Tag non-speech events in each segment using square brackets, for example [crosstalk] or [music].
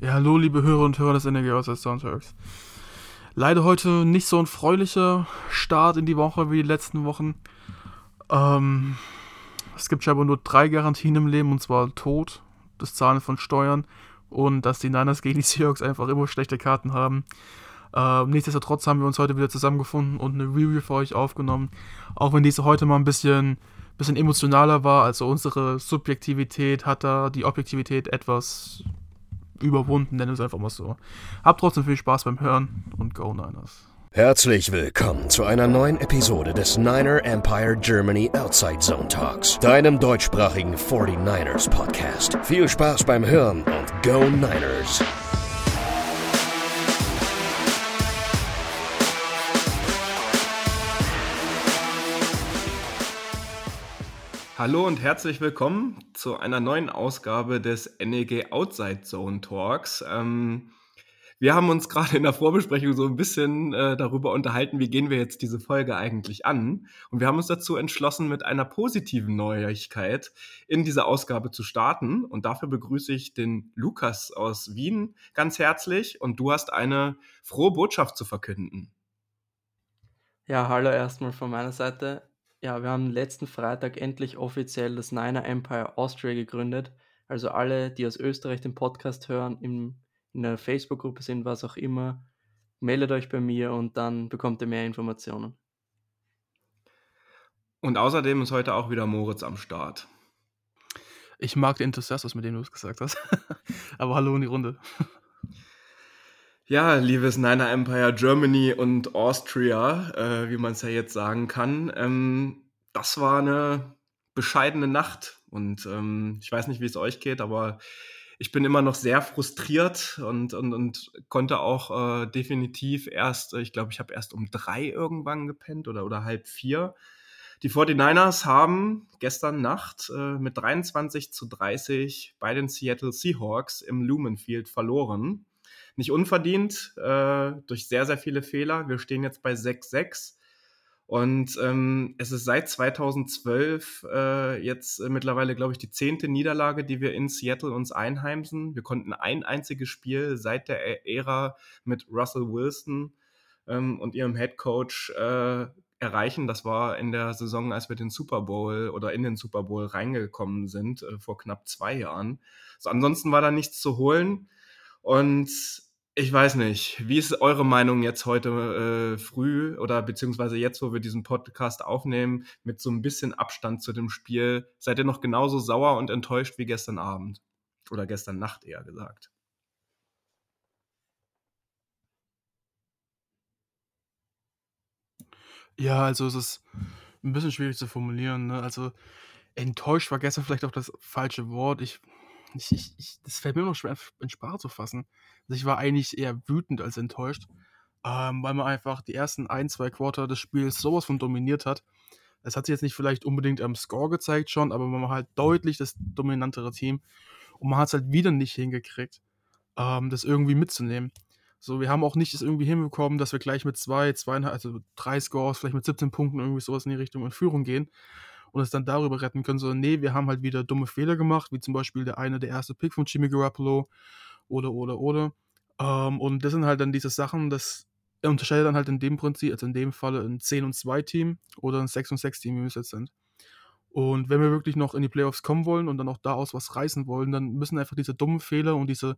Ja, hallo, liebe Hörer und Hörer des NRG aus Soundtracks. Leider heute nicht so ein freulicher Start in die Woche wie die letzten Wochen. Ähm, es gibt scheinbar nur drei Garantien im Leben, und zwar Tod, das Zahlen von Steuern und dass die Niners gegen die Seahawks einfach immer schlechte Karten haben. Ähm, nichtsdestotrotz haben wir uns heute wieder zusammengefunden und eine Review für euch aufgenommen. Auch wenn diese heute mal ein bisschen, bisschen emotionaler war, also unsere Subjektivität hat da die Objektivität etwas überwunden, nennen wir es einfach mal so. Habt trotzdem viel Spaß beim Hören und Go Niners. Herzlich willkommen zu einer neuen Episode des Niner Empire Germany Outside Zone Talks, deinem deutschsprachigen 49ers Podcast. Viel Spaß beim Hören und Go Niners! Hallo und herzlich willkommen zu einer neuen Ausgabe des NEG Outside Zone Talks. Ähm, wir haben uns gerade in der Vorbesprechung so ein bisschen äh, darüber unterhalten, wie gehen wir jetzt diese Folge eigentlich an. Und wir haben uns dazu entschlossen, mit einer positiven Neuigkeit in diese Ausgabe zu starten. Und dafür begrüße ich den Lukas aus Wien ganz herzlich. Und du hast eine frohe Botschaft zu verkünden. Ja, hallo erstmal von meiner Seite. Ja, wir haben letzten Freitag endlich offiziell das Niner Empire Austria gegründet. Also alle, die aus Österreich den Podcast hören, im, in der Facebook-Gruppe sind, was auch immer, meldet euch bei mir und dann bekommt ihr mehr Informationen. Und außerdem ist heute auch wieder Moritz am Start. Ich mag den Enthusiasmus, mit dem du es gesagt hast. [laughs] Aber hallo in die Runde. Ja, liebes Niner Empire Germany und Austria, äh, wie man es ja jetzt sagen kann. Ähm, das war eine bescheidene Nacht und ähm, ich weiß nicht, wie es euch geht, aber ich bin immer noch sehr frustriert und, und, und konnte auch äh, definitiv erst, ich glaube, ich habe erst um drei irgendwann gepennt oder, oder halb vier. Die 49ers haben gestern Nacht äh, mit 23 zu 30 bei den Seattle Seahawks im Lumen Field verloren nicht unverdient, äh, durch sehr, sehr viele Fehler. Wir stehen jetzt bei 6-6. Und ähm, es ist seit 2012 äh, jetzt äh, mittlerweile, glaube ich, die zehnte Niederlage, die wir in Seattle uns einheimsen. Wir konnten ein einziges Spiel seit der Ära mit Russell Wilson ähm, und ihrem Head Coach äh, erreichen. Das war in der Saison, als wir den Super Bowl oder in den Super Bowl reingekommen sind, äh, vor knapp zwei Jahren. So, ansonsten war da nichts zu holen. Und ich weiß nicht. Wie ist eure Meinung jetzt heute äh, früh oder beziehungsweise jetzt, wo wir diesen Podcast aufnehmen, mit so ein bisschen Abstand zu dem Spiel? Seid ihr noch genauso sauer und enttäuscht wie gestern Abend? Oder gestern Nacht eher gesagt? Ja, also es ist ein bisschen schwierig zu formulieren. Ne? Also enttäuscht war gestern vielleicht auch das falsche Wort. Ich ich, ich, ich, das fällt mir noch schwer in Sprache zu fassen. Also ich war eigentlich eher wütend als enttäuscht, ähm, weil man einfach die ersten ein, zwei Quarter des Spiels sowas von dominiert hat. Es hat sich jetzt nicht vielleicht unbedingt am Score gezeigt schon, aber man war halt deutlich das dominantere Team und man hat es halt wieder nicht hingekriegt, ähm, das irgendwie mitzunehmen. So, wir haben auch nicht es irgendwie hinbekommen, dass wir gleich mit zwei, zweieinhalb, also drei Scores, vielleicht mit 17 Punkten irgendwie sowas in die Richtung in Führung gehen, und es dann darüber retten können, sondern nee, wir haben halt wieder dumme Fehler gemacht, wie zum Beispiel der eine, der erste Pick von Jimmy Garoppolo oder, oder, oder. Ähm, und das sind halt dann diese Sachen, das unterscheidet dann halt in dem Prinzip, also in dem Falle ein 10 und 2 Team oder ein 6 und 6 Team, wie wir es jetzt sind. Und wenn wir wirklich noch in die Playoffs kommen wollen und dann auch daraus was reißen wollen, dann müssen einfach diese dummen Fehler und diese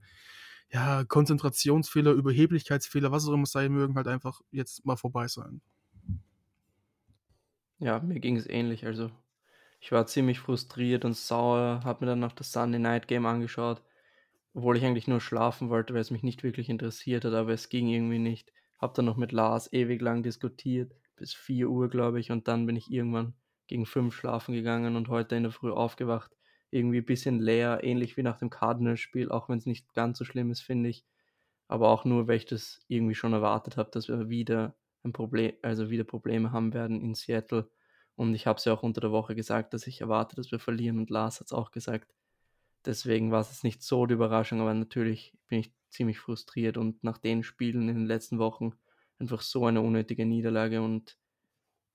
ja, Konzentrationsfehler, Überheblichkeitsfehler, was auch immer sein mögen, halt einfach jetzt mal vorbei sein. Ja, mir ging es ähnlich. Also, ich war ziemlich frustriert und sauer, habe mir dann noch das Sunday Night Game angeschaut, obwohl ich eigentlich nur schlafen wollte, weil es mich nicht wirklich interessiert hat, aber es ging irgendwie nicht. Hab dann noch mit Lars ewig lang diskutiert, bis 4 Uhr, glaube ich, und dann bin ich irgendwann gegen 5 schlafen gegangen und heute in der Früh aufgewacht. Irgendwie ein bisschen leer, ähnlich wie nach dem Cardinals-Spiel, auch wenn es nicht ganz so schlimm ist, finde ich. Aber auch nur, weil ich das irgendwie schon erwartet habe, dass wir wieder ein Problem, also wieder Probleme haben werden in Seattle. Und ich habe es ja auch unter der Woche gesagt, dass ich erwarte, dass wir verlieren. Und Lars hat es auch gesagt. Deswegen war es jetzt nicht so die Überraschung, aber natürlich bin ich ziemlich frustriert und nach den Spielen in den letzten Wochen einfach so eine unnötige Niederlage und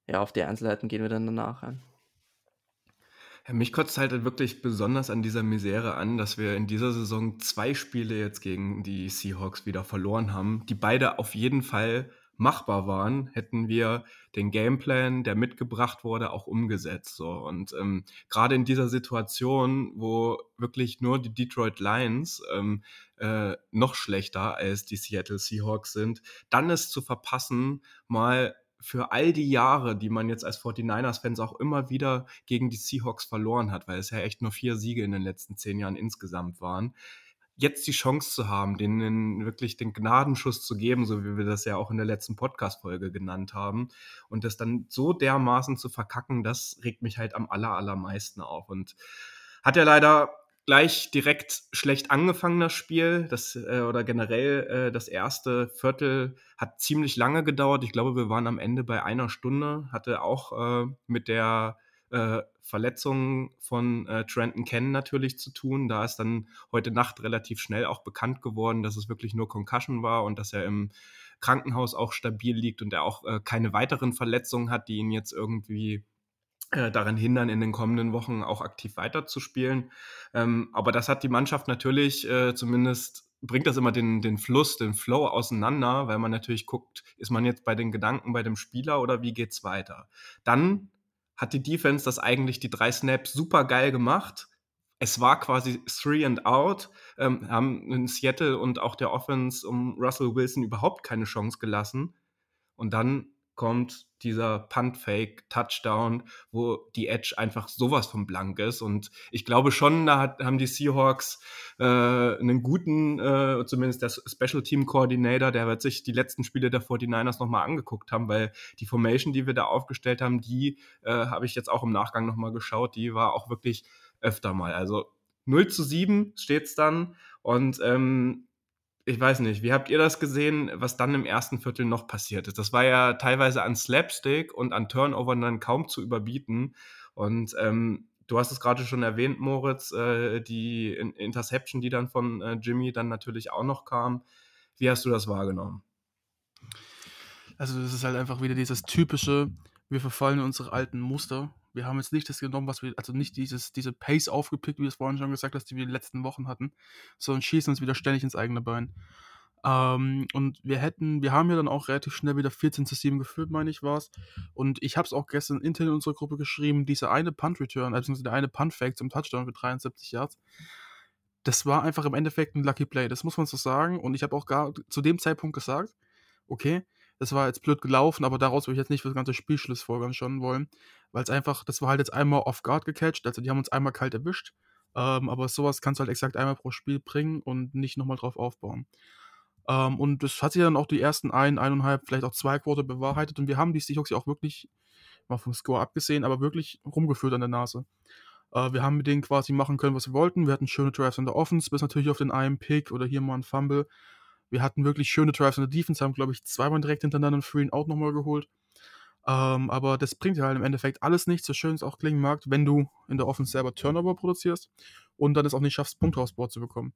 ja, auf die Einzelheiten gehen wir dann danach ein. Ja, mich kotzt halt wirklich besonders an dieser Misere an, dass wir in dieser Saison zwei Spiele jetzt gegen die Seahawks wieder verloren haben, die beide auf jeden Fall machbar waren, hätten wir den Gameplan, der mitgebracht wurde, auch umgesetzt. So. Und ähm, gerade in dieser Situation, wo wirklich nur die Detroit Lions ähm, äh, noch schlechter als die Seattle Seahawks sind, dann es zu verpassen, mal für all die Jahre, die man jetzt als 49ers-Fans auch immer wieder gegen die Seahawks verloren hat, weil es ja echt nur vier Siege in den letzten zehn Jahren insgesamt waren, jetzt die Chance zu haben, denen wirklich den Gnadenschuss zu geben, so wie wir das ja auch in der letzten Podcast-Folge genannt haben, und das dann so dermaßen zu verkacken, das regt mich halt am aller, allermeisten auf. Und hat ja leider gleich direkt schlecht angefangen, das Spiel. Das, äh, oder generell äh, das erste Viertel hat ziemlich lange gedauert. Ich glaube, wir waren am Ende bei einer Stunde. Hatte auch äh, mit der äh, Verletzung von äh, Trenton Ken natürlich zu tun. Da ist dann heute Nacht relativ schnell auch bekannt geworden, dass es wirklich nur Concussion war und dass er im Krankenhaus auch stabil liegt und er auch äh, keine weiteren Verletzungen hat, die ihn jetzt irgendwie äh, daran hindern, in den kommenden Wochen auch aktiv weiterzuspielen. Ähm, aber das hat die Mannschaft natürlich äh, zumindest bringt das immer den, den Fluss, den Flow auseinander, weil man natürlich guckt, ist man jetzt bei den Gedanken bei dem Spieler oder wie geht's weiter? Dann hat die Defense das eigentlich die drei Snaps super geil gemacht. Es war quasi three and out, ähm, haben in Seattle und auch der Offense um Russell Wilson überhaupt keine Chance gelassen. Und dann kommt dieser Punt-Fake-Touchdown, wo die Edge einfach sowas von blank ist. Und ich glaube schon, da hat, haben die Seahawks äh, einen guten, äh, zumindest der Special Team Coordinator, der wird sich die letzten Spiele der 49ers nochmal angeguckt haben, weil die Formation, die wir da aufgestellt haben, die äh, habe ich jetzt auch im Nachgang nochmal geschaut, die war auch wirklich öfter mal. Also 0 zu 7 steht es dann. Und ähm, ich weiß nicht, wie habt ihr das gesehen, was dann im ersten Viertel noch passiert ist? Das war ja teilweise an Slapstick und an Turnover dann kaum zu überbieten. Und ähm, du hast es gerade schon erwähnt, Moritz, äh, die Interception, die dann von äh, Jimmy dann natürlich auch noch kam. Wie hast du das wahrgenommen? Also, das ist halt einfach wieder dieses typische, wir verfallen in unsere alten Muster. Wir haben jetzt nicht das genommen, was wir, also nicht dieses, diese Pace aufgepickt, wie du es vorhin schon gesagt hast, die wir in den letzten Wochen hatten, sondern schießen uns wieder ständig ins eigene Bein. Ähm, und wir hätten, wir haben ja dann auch relativ schnell wieder 14 zu 7 geführt, meine ich war es. Und ich habe es auch gestern intern in unserer Gruppe geschrieben, dieser eine Punt-Return, also der eine Punt-Fake zum Touchdown für 73 Yards, das war einfach im Endeffekt ein Lucky Play, das muss man so sagen. Und ich habe auch gar zu dem Zeitpunkt gesagt, okay, das war jetzt blöd gelaufen, aber daraus würde ich jetzt nicht für das ganze Spiel Schlussfolgern schon wollen, weil es einfach, das war halt jetzt einmal off guard gecatcht, also die haben uns einmal kalt erwischt, ähm, aber sowas kannst du halt exakt einmal pro Spiel bringen und nicht nochmal drauf aufbauen. Ähm, und das hat sich dann auch die ersten ein, eineinhalb, vielleicht auch zwei Quote bewahrheitet und wir haben die Seahawks ja auch wirklich, mal vom Score abgesehen, aber wirklich rumgeführt an der Nase. Äh, wir haben mit denen quasi machen können, was wir wollten. Wir hatten schöne Drives in der Offense, bis natürlich auf den einen Pick oder hier mal ein Fumble. Wir hatten wirklich schöne Drives in der Defense, haben, glaube ich, zweimal direkt hintereinander einen Free and Out nochmal geholt. Ähm, aber das bringt ja halt im Endeffekt alles nicht, so schön es auch klingen mag, wenn du in der Offense selber Turnover produzierst und dann es auch nicht schaffst, Punkte aufs Board zu bekommen.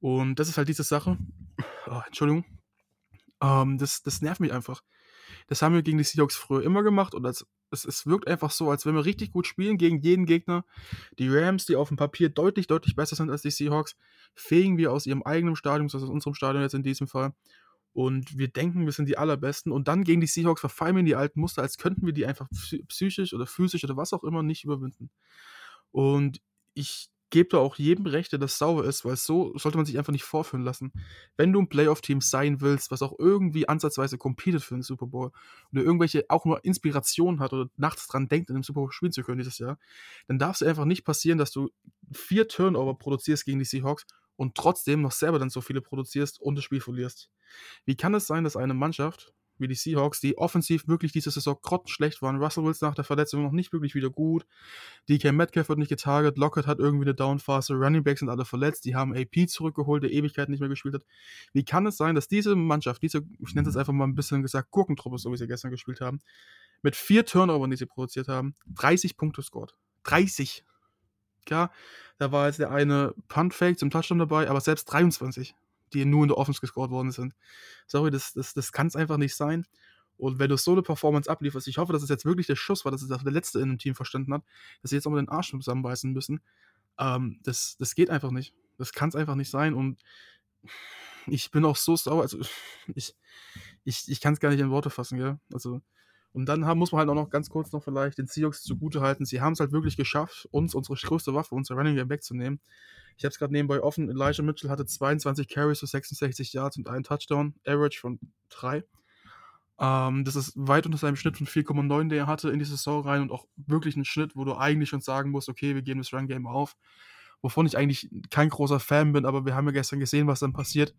Und das ist halt diese Sache. Oh, Entschuldigung. Ähm, das, das nervt mich einfach. Das haben wir gegen die Seahawks früher immer gemacht und als, es, es wirkt einfach so, als wenn wir richtig gut spielen gegen jeden Gegner. Die Rams, die auf dem Papier deutlich, deutlich besser sind als die Seahawks, fegen wir aus ihrem eigenen Stadion, also aus unserem Stadion jetzt in diesem Fall. Und wir denken, wir sind die Allerbesten. Und dann gegen die Seahawks verfallen wir in die alten Muster, als könnten wir die einfach psychisch oder physisch oder was auch immer nicht überwinden. Und ich gebe da auch jedem Recht, der das sauer ist, weil so sollte man sich einfach nicht vorführen lassen. Wenn du ein Playoff-Team sein willst, was auch irgendwie ansatzweise competet für den Super Bowl oder irgendwelche auch nur Inspiration hat oder nachts dran denkt, in dem Super Bowl spielen zu können dieses Jahr, dann darf es einfach nicht passieren, dass du vier Turnover produzierst gegen die Seahawks und trotzdem noch selber dann so viele produzierst und das Spiel verlierst. Wie kann es sein, dass eine Mannschaft wie die Seahawks, die offensiv wirklich diese Saison grottenschlecht waren. Russell Wilson nach der Verletzung noch nicht wirklich wieder gut. DK Metcalf wird nicht getarget. Lockett hat irgendwie eine Downphase. Running Backs sind alle verletzt. Die haben AP zurückgeholt, der Ewigkeit nicht mehr gespielt hat. Wie kann es sein, dass diese Mannschaft, diese, ich nenne es einfach mal ein bisschen gesagt, Gurkentruppe, so wie sie gestern gespielt haben, mit vier Turnovern, die sie produziert haben, 30 Punkte scored. 30. Ja, da war jetzt der eine Punt-Fake zum Touchdown dabei, aber selbst 23 die nur in der Offense gescored worden sind. Sorry, das, das, das kann es einfach nicht sein. Und wenn du so eine Performance ablieferst, ich hoffe, dass es jetzt wirklich der Schuss war, dass es der letzte in dem Team verstanden hat, dass sie jetzt auch mal den Arsch zusammenbeißen müssen. Ähm, das, das geht einfach nicht. Das kann es einfach nicht sein. Und ich bin auch so sauer. Also, ich, ich, ich kann es gar nicht in Worte fassen, gell? Also, und dann haben, muss man halt auch noch ganz kurz noch vielleicht den Seahawks zugute halten. Sie haben es halt wirklich geschafft, uns unsere größte Waffe, unser Running Game wegzunehmen. Ich habe es gerade nebenbei offen. Elijah Mitchell hatte 22 Carries für 66 Yards und einen Touchdown, Average von 3. Ähm, das ist weit unter seinem Schnitt von 4,9, den er hatte in die Saison rein und auch wirklich ein Schnitt, wo du eigentlich schon sagen musst, okay, wir geben das Run-Game auf. Wovon ich eigentlich kein großer Fan bin, aber wir haben ja gestern gesehen, was dann passiert.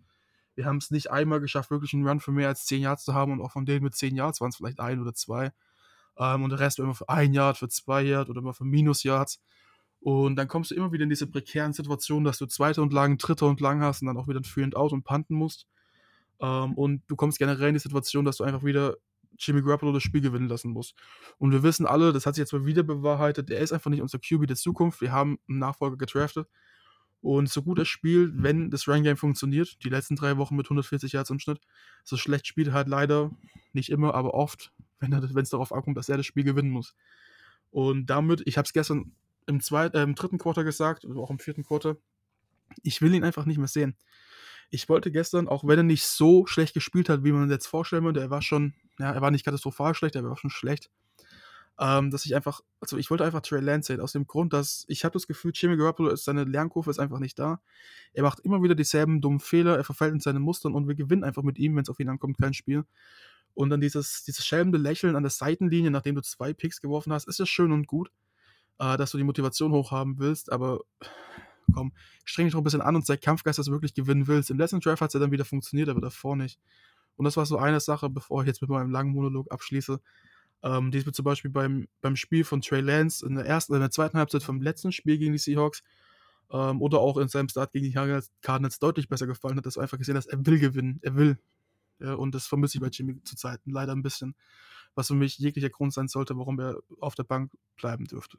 Wir haben es nicht einmal geschafft, wirklich einen Run für mehr als 10 Yards zu haben und auch von denen mit 10 Yards waren es vielleicht ein oder zwei. Ähm, und der Rest war immer für ein Yard, für zwei Yards oder immer für Minus Yards. Und dann kommst du immer wieder in diese prekären Situationen, dass du zweite und lang, dritte und lang hast und dann auch wieder ein Free and Out und punten musst. Ähm, und du kommst generell in die Situation, dass du einfach wieder Jimmy Garoppolo das Spiel gewinnen lassen musst. Und wir wissen alle, das hat sich jetzt mal wieder bewahrheitet, der ist einfach nicht unser QB der Zukunft. Wir haben einen Nachfolger gedraftet. Und so gut er spielt, wenn das Run-Game funktioniert, die letzten drei Wochen mit 140 Yards im Schnitt, so schlecht spielt er halt leider, nicht immer, aber oft, wenn es darauf ankommt, dass er das Spiel gewinnen muss. Und damit, ich habe es gestern im, zweiten, äh, im dritten Quarter gesagt, auch im vierten Quarter, ich will ihn einfach nicht mehr sehen ich wollte gestern, auch wenn er nicht so schlecht gespielt hat, wie man jetzt vorstellen würde, er war schon, ja, er war nicht katastrophal schlecht, er war schon schlecht, ähm, dass ich einfach, also ich wollte einfach Trey Lance sehen, aus dem Grund, dass ich habe das Gefühl, Jimmy Garoppolo ist, seine Lernkurve ist einfach nicht da. Er macht immer wieder dieselben dummen Fehler, er verfällt in seine Mustern und wir gewinnen einfach mit ihm, wenn es auf ihn ankommt, kein Spiel. Und dann dieses, dieses schelmende Lächeln an der Seitenlinie, nachdem du zwei Picks geworfen hast, ist ja schön und gut, äh, dass du die Motivation hochhaben willst, aber komm, streng dich doch ein bisschen an und zeig Kampfgeist, dass du wirklich gewinnen willst. Im letzten Drive hat es ja dann wieder funktioniert, aber davor nicht. Und das war so eine Sache, bevor ich jetzt mit meinem langen Monolog abschließe. Ähm, die ist mir zum Beispiel beim, beim Spiel von Trey Lance in der ersten, in der zweiten Halbzeit vom letzten Spiel gegen die Seahawks ähm, oder auch in seinem Start gegen die Cardinals deutlich besser gefallen hat, dass du einfach gesehen hast, er will gewinnen, er will. Ja, und das vermisse ich bei Jimmy zu Zeiten leider ein bisschen. Was für mich jeglicher Grund sein sollte, warum er auf der Bank bleiben dürfte.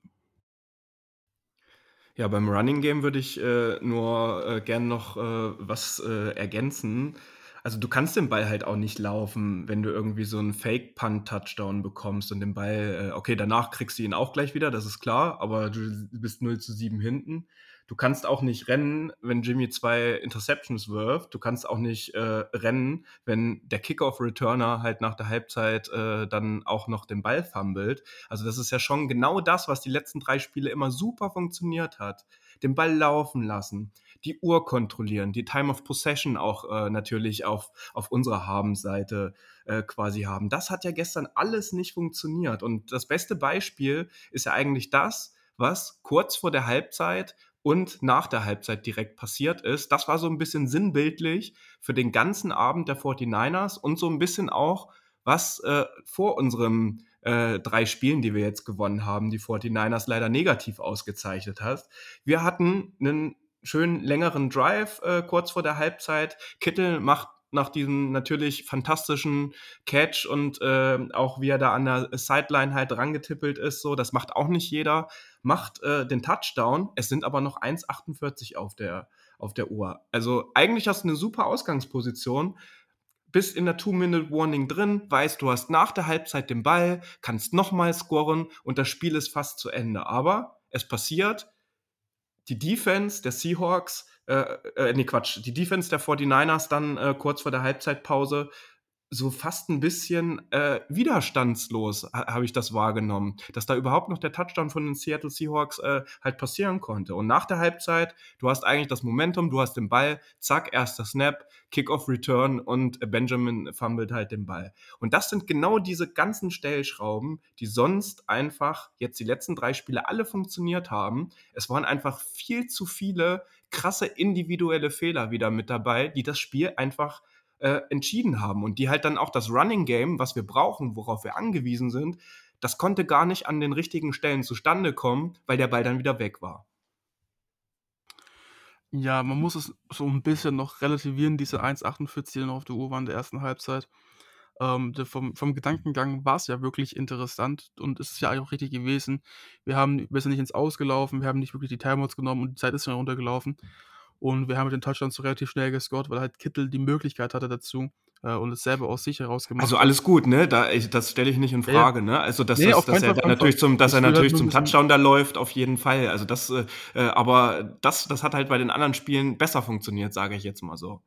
Ja, beim Running Game würde ich äh, nur äh, gern noch äh, was äh, ergänzen. Also du kannst den Ball halt auch nicht laufen, wenn du irgendwie so einen Fake-Punt-Touchdown bekommst und den Ball, äh, okay, danach kriegst du ihn auch gleich wieder, das ist klar, aber du bist 0 zu 7 hinten. Du kannst auch nicht rennen, wenn Jimmy zwei Interceptions wirft. Du kannst auch nicht äh, rennen, wenn der Kickoff-Returner halt nach der Halbzeit äh, dann auch noch den Ball fummelt. Also das ist ja schon genau das, was die letzten drei Spiele immer super funktioniert hat. Den Ball laufen lassen, die Uhr kontrollieren, die Time of Possession auch äh, natürlich auf, auf unserer Habenseite äh, quasi haben. Das hat ja gestern alles nicht funktioniert. Und das beste Beispiel ist ja eigentlich das, was kurz vor der Halbzeit und nach der Halbzeit direkt passiert ist. Das war so ein bisschen sinnbildlich für den ganzen Abend der 49ers und so ein bisschen auch, was äh, vor unserem äh, drei Spielen, die wir jetzt gewonnen haben, die 49ers leider negativ ausgezeichnet hat. Wir hatten einen schönen längeren Drive äh, kurz vor der Halbzeit. Kittel macht nach diesem natürlich fantastischen Catch und äh, auch wie er da an der Sideline halt rangetippelt ist, so, das macht auch nicht jeder, macht äh, den Touchdown. Es sind aber noch 1,48 auf der, auf der Uhr. Also eigentlich hast du eine super Ausgangsposition, bist in der Two-Minute-Warning drin, weißt, du hast nach der Halbzeit den Ball, kannst nochmal scoren und das Spiel ist fast zu Ende. Aber es passiert, die Defense der Seahawks äh, äh, nee, Quatsch, die Defense der 49ers dann äh, kurz vor der Halbzeitpause so fast ein bisschen äh, widerstandslos ha habe ich das wahrgenommen, dass da überhaupt noch der Touchdown von den Seattle Seahawks äh, halt passieren konnte. Und nach der Halbzeit, du hast eigentlich das Momentum, du hast den Ball, zack, erster Snap, Kickoff Return und Benjamin fummelt halt den Ball. Und das sind genau diese ganzen Stellschrauben, die sonst einfach jetzt die letzten drei Spiele alle funktioniert haben. Es waren einfach viel zu viele krasse individuelle Fehler wieder mit dabei, die das Spiel einfach äh, entschieden haben und die halt dann auch das Running Game, was wir brauchen, worauf wir angewiesen sind, das konnte gar nicht an den richtigen Stellen zustande kommen, weil der Ball dann wieder weg war. Ja, man muss es so ein bisschen noch relativieren, diese 1,48, die noch auf der Uhr waren der ersten Halbzeit. Ähm, vom, vom Gedankengang war es ja wirklich interessant und es ist ja auch richtig gewesen. Wir haben, wir sind nicht ins Ausgelaufen, wir haben nicht wirklich die Timeouts genommen und die Zeit ist schon runtergelaufen. Und wir haben mit den Touchdowns so relativ schnell gescored, weil halt Kittel die Möglichkeit hatte dazu. äh, und es selber aus sich heraus gemacht Also alles gut, ne? Da, ich, das stelle ich nicht in Ja, ja. Frage, ne? Also dass, Nee, das, dass er natürlich zum, dass Ich er halt natürlich zum Touchdown da läuft, auf jeden Fall. Also das, äh, äh, aber das, das hat halt bei den anderen Spielen besser funktioniert, sage ich jetzt mal so.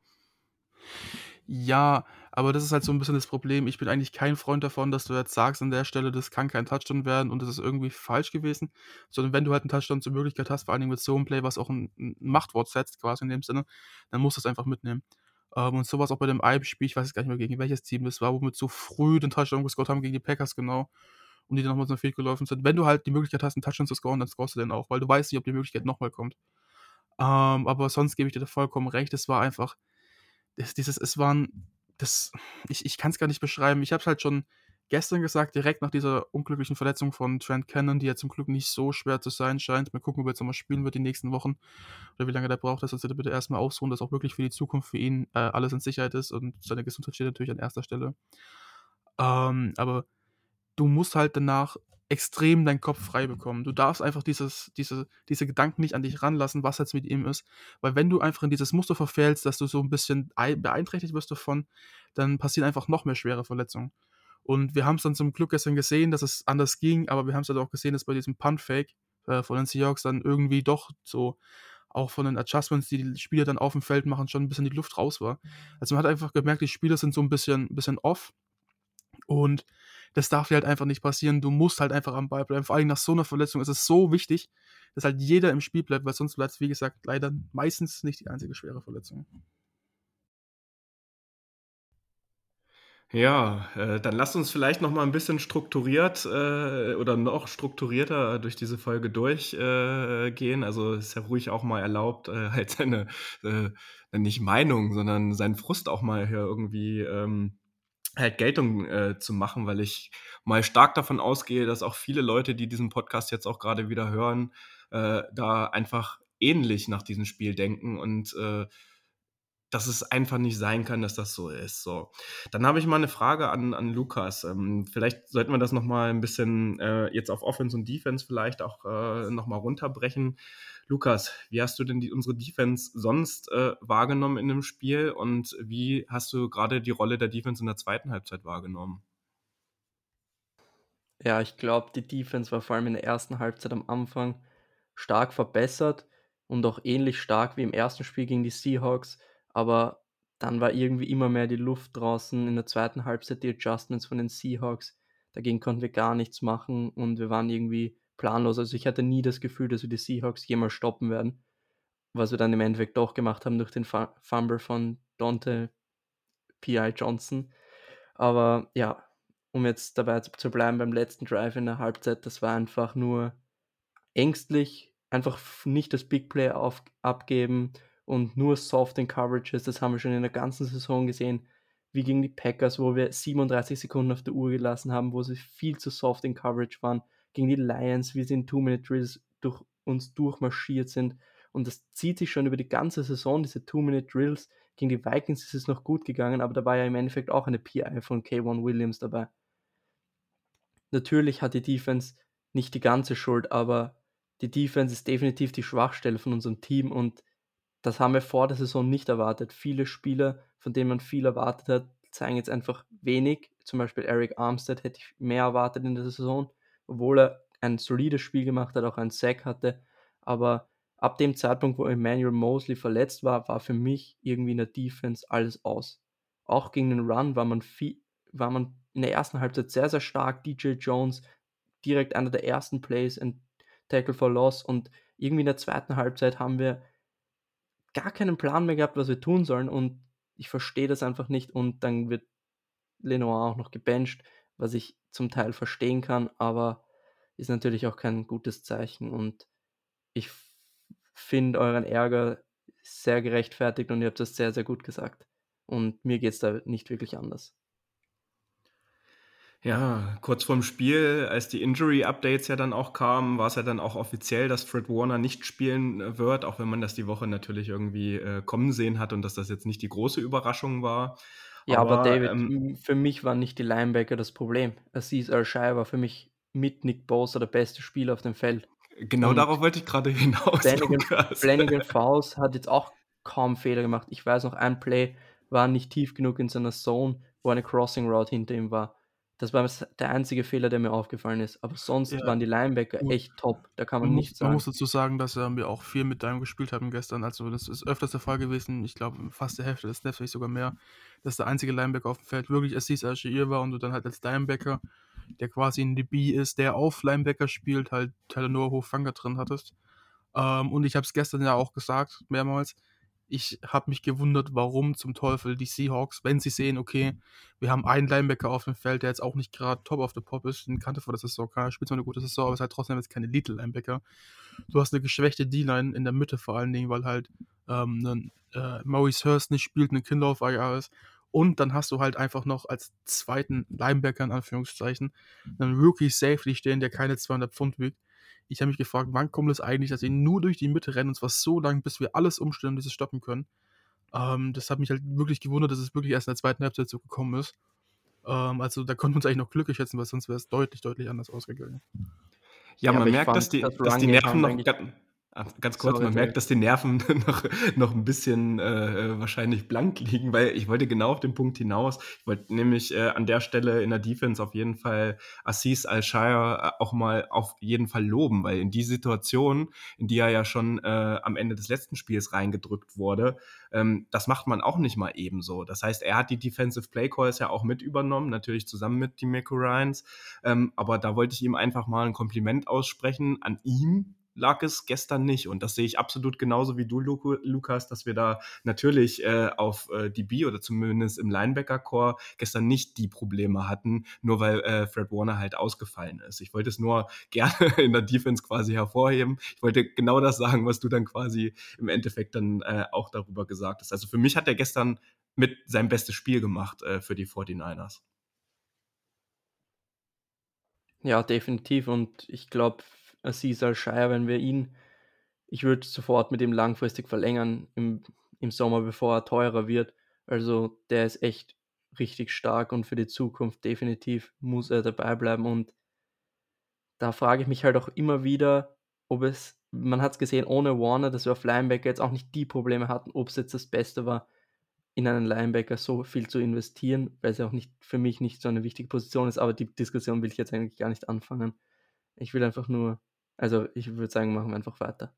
Ja, aber das ist halt so ein bisschen das Problem. Ich bin eigentlich kein Freund davon, dass du jetzt sagst an der Stelle, das kann kein Touchdown werden und das ist irgendwie falsch gewesen, sondern wenn du halt 'n Touchdown zur Möglichkeit hast, vor allen Dingen mit so 'nem Play, was auch 'n 'n Machtwort setzt quasi in dem Sinne, dann musst du's einfach mitnehmen. Ähm, und so war's auch bei dem einem Spiel, ich weiß jetzt gar nicht mehr, gegen welches Team das war, wo wir so früh den Touchdown gescored haben gegen die Packers, genau, und die dann noch mal so 'n Field gelaufen sind. Wenn du halt die Möglichkeit hast, 'n Touchdown zu scoren, dann scorest du den auch, weil du weißt nicht, ob die Möglichkeit noch mal kommt. Ähm, aber sonst gebe ich dir da vollkommen recht. Es war einfach es dieses es waren das ich ich kann's gar nicht beschreiben. Ich habe es halt schon gestern gesagt, direkt nach dieser unglücklichen Verletzung von Trent Cannon, die ja zum Glück nicht so schwer zu sein scheint. Mal gucken, ob er jetzt noch mal spielen wird die nächsten Wochen oder wie lange der braucht. Das soll er bitte erst mal ausruhen, dass auch wirklich für die Zukunft für ihn, äh, alles in Sicherheit ist und seine Gesundheit steht natürlich an erster Stelle. Ähm, aber du musst halt danach extrem deinen Kopf frei bekommen. Du darfst einfach dieses diese diese Gedanken nicht an dich ranlassen, was jetzt mit ihm ist. Weil wenn du einfach in dieses Muster verfällst, dass du so 'n bisschen ei beeinträchtigt wirst davon, dann passieren einfach noch mehr schwere Verletzungen. Und wir haben's dann zum Glück gestern gesehen, dass es anders ging, aber wir haben's halt auch gesehen, dass bei diesem Punt Fake, äh, von den Seahawks dann irgendwie doch so auch von den Adjustments, die die Spieler dann aufm Feld machen, schon 'n bisschen die Luft raus war. Also, man hat einfach gemerkt, die Spieler sind so 'n bisschen bisschen off und das darf dir halt einfach nicht passieren. Du musst halt einfach am Ball bleiben. Vor allem nach so 'ner Verletzung ist es so wichtig, dass halt jeder im Spiel bleibt, weil sonst bleibt's, wie gesagt, leider meistens nicht die einzige schwere Verletzung. Ja, äh, dann lasst uns vielleicht noch mal 'n bisschen strukturiert, äh, oder noch strukturierter durch diese Folge durch äh. Also, ist ja ruhig auch mal erlaubt, äh, halt seine, äh, nicht Meinung, sondern seinen Frust auch mal hier irgendwie, ähm, halt Geltung, äh, zu machen, weil ich mal stark davon ausgehe, dass auch viele Leute, die diesen Podcast jetzt auch grade wieder hören, äh, da einfach ähnlich nach diesem Spiel denken und, äh, dass es einfach nicht sein kann, dass das so ist, so. Dann habe ich mal 'ne Frage an an Lukas. Ähm, vielleicht sollten wir das noch mal 'n bisschen, äh, jetzt auf Offense und Defense vielleicht auch, äh, noch mal runterbrechen. Lukas, wie hast du denn die unsere Defense sonst, äh, wahrgenommen in dem Spiel und wie hast du grade die Rolle der Defense in der zweiten Halbzeit wahrgenommen? Ja, ich glaube, die Defense war vor allem in der ersten Halbzeit am Anfang stark verbessert und auch ähnlich stark wie im ersten Spiel gegen die Seahawks, aber dann war irgendwie immer mehr die Luft draußen in der zweiten Halbzeit, die Adjustments von den Seahawks. Dagegen konnten wir gar nichts machen und wir waren irgendwie planlos. Also, ich hatte nie das Gefühl, dass wir die Seahawks jemals stoppen werden, was wir dann im Endeffekt doch gemacht haben durch den Fu Fumble von Donte P.I. Johnson. Aber ja, um jetzt dabei zu bleiben beim letzten Drive in der Halbzeit, das war einfach nur ängstlich, einfach nicht das Big Play auf abgeben und nur soft in Coverages. Das haben wir schon in der ganzen Saison gesehen, wie gegen die Packers, wo wir 37 Sekunden auf der Uhr gelassen haben, wo sie viel zu soft in Coverage waren. Gegen die Lions, wie sie in Two-Minute-Drills durch uns durchmarschiert sind. Und das zieht sich schon über die ganze Saison, diese Two-Minute-Drills. Gegen die Vikings ist es noch gut gegangen, aber da war ja im Endeffekt auch eine PI von K'Waun Williams dabei. Natürlich hat die Defense nicht die ganze Schuld, aber die Defense ist definitiv die Schwachstelle von unserem Team und das haben wir vor der Saison nicht erwartet. Viele Spieler, von denen man viel erwartet hat, zeigen jetzt einfach wenig. Zum Beispiel Arik Armstead hätte ich mehr erwartet in der Saison, obwohl er ein solides Spiel gemacht hat, auch einen Sack hatte. Aber ab dem Zeitpunkt, wo Emmanuel Moseley verletzt war, war für mich irgendwie in der Defense alles aus. Auch gegen den Run war man vie war man in der ersten Halbzeit sehr, sehr stark. DJ Jones direkt einer der ersten Plays in Tackle for Loss und irgendwie in der zweiten Halbzeit haben wir gar keinen Plan mehr gehabt, was wir tun sollen und ich verstehe das einfach nicht und dann wird Lenoir auch noch gebencht, was ich zum Teil verstehen kann, aber ist natürlich auch kein gutes Zeichen und ich finde euren Ärger sehr gerechtfertigt und ihr habt das sehr, sehr gut gesagt. Und mir geht's da nicht wirklich anders. Ja, kurz vorm Spiel, als die Injury-Updates ja dann auch kamen, war's ja dann auch offiziell, dass Fred Warner nicht spielen, äh, wird, auch wenn man das die Woche natürlich irgendwie, äh, kommen sehen hat und dass das jetzt nicht die große Überraschung war. Ja, aber Aber, David, ähm hm, für mich waren nicht die Linebacker das Problem. Azeez Al-Shaair war für mich mit Nick Bosa der beste Spieler auf dem Feld. Genau Und darauf wollte ich grade hinaus, Flanagan. Flanagan [laughs] Fowles hat jetzt auch kaum Fehler gemacht. Ich weiß noch ein Play, war nicht tief genug in seiner Zone, wo eine Crossing Route hinter ihm war. Das war der einzige Fehler, der mir aufgefallen ist. Aber sonst Ja, waren die Linebacker gut. echt top. Da kann man Man nichts man sagen. muss dazu sagen, dass ähm, wir auch viel mit Dime gespielt haben gestern. Also das ist öfters der Fall gewesen. Ich glaube, fast der Hälfte des Snaps, wenn nicht sogar mehr, dass der einzige Linebacker auf dem Feld wirklich Assis Al-Shir war und du dann halt als Linebacker, der quasi ein DB ist, der auf Linebacker spielt, halt Talanoa Hofanga drin hattest. Ähm, und ich habe es gestern ja auch gesagt, mehrmals. Ich habe mich gewundert, warum zum Teufel die Seahawks, wenn sie sehen, okay, wir haben einen Linebacker auf dem Feld, der jetzt auch nicht gerade top of the pop ist, den kannte vor der Saison, keiner spielt zwar eine gute Saison, aber ist halt trotzdem jetzt keine Little Linebacker. Du hast eine geschwächte D-Line in der Mitte vor allen Dingen, weil halt ähm, ein äh, Maurice Hurst nicht spielt, ein Kinder auf IR ist. Und dann hast du halt einfach noch als zweiten Linebacker in Anführungszeichen einen Rookie Safety stehen, der keine 200 Pfund wiegt. Ich habe mich gefragt, wann kommt es eigentlich, dass sie nur durch die Mitte rennen und zwar so lange, bis wir alles umstellen und dieses stoppen können. Ähm, das hat mich halt wirklich gewundert, dass es wirklich erst in der zweiten Halbzeit so gekommen ist. Ähm, also da konnten wir uns eigentlich noch glücklich schätzen, weil sonst wäre es deutlich, deutlich anders ausgegangen. Ja, Ja, man merkt, fand, dass die, das dass die Nerven noch ganz, kurz, Sorry, man merkt, dass die Nerven [laughs] noch, noch ein bisschen äh, wahrscheinlich blank liegen, weil ich wollte genau auf den Punkt hinaus. Ich wollte nämlich äh, an der Stelle in der Defense auf jeden Fall Assis Al-Shire äh, auch mal auf jeden Fall loben, weil in die Situation, in die er ja schon äh, am Ende des letzten Spiels reingedrückt wurde, ähm, das macht man auch nicht mal ebenso. Das heißt, er hat die Defensive Play Calls ja auch mit übernommen, natürlich zusammen mit Demeco Ryans. Ähm, aber da wollte ich ihm einfach mal ein Kompliment aussprechen. An ihm lag es gestern nicht. Und das sehe ich absolut genauso wie du, Lu Lukas, dass wir da natürlich äh, auf äh, DB oder zumindest im Linebacker-Core gestern nicht die Probleme hatten, nur weil äh, Fred Warner halt ausgefallen ist. Ich wollte es nur [laughs] gerne in der Defense quasi hervorheben. Ich wollte genau das sagen, was du dann quasi im Endeffekt dann äh, auch darüber gesagt hast. Also für mich hat er gestern mit sein bestes Spiel gemacht äh, für die 49ers. Ja, definitiv. Und ich glaube, Aziz Al-Shire, wenn wir ihn, ich würde sofort mit ihm langfristig verlängern im, im Sommer, bevor er teurer wird. Also der ist echt richtig stark und für die Zukunft definitiv muss er dabei bleiben. Und da frage ich mich halt auch immer wieder, ob es, man hat es gesehen, ohne Warner, dass wir auf Linebacker jetzt auch nicht die Probleme hatten, ob es jetzt das Beste war, in einen Linebacker so viel zu investieren, weil es ja auch nicht für mich nicht so eine wichtige Position ist, aber die Diskussion will ich jetzt eigentlich gar nicht anfangen. Ich will einfach nur, also ich würde sagen, machen wir einfach weiter.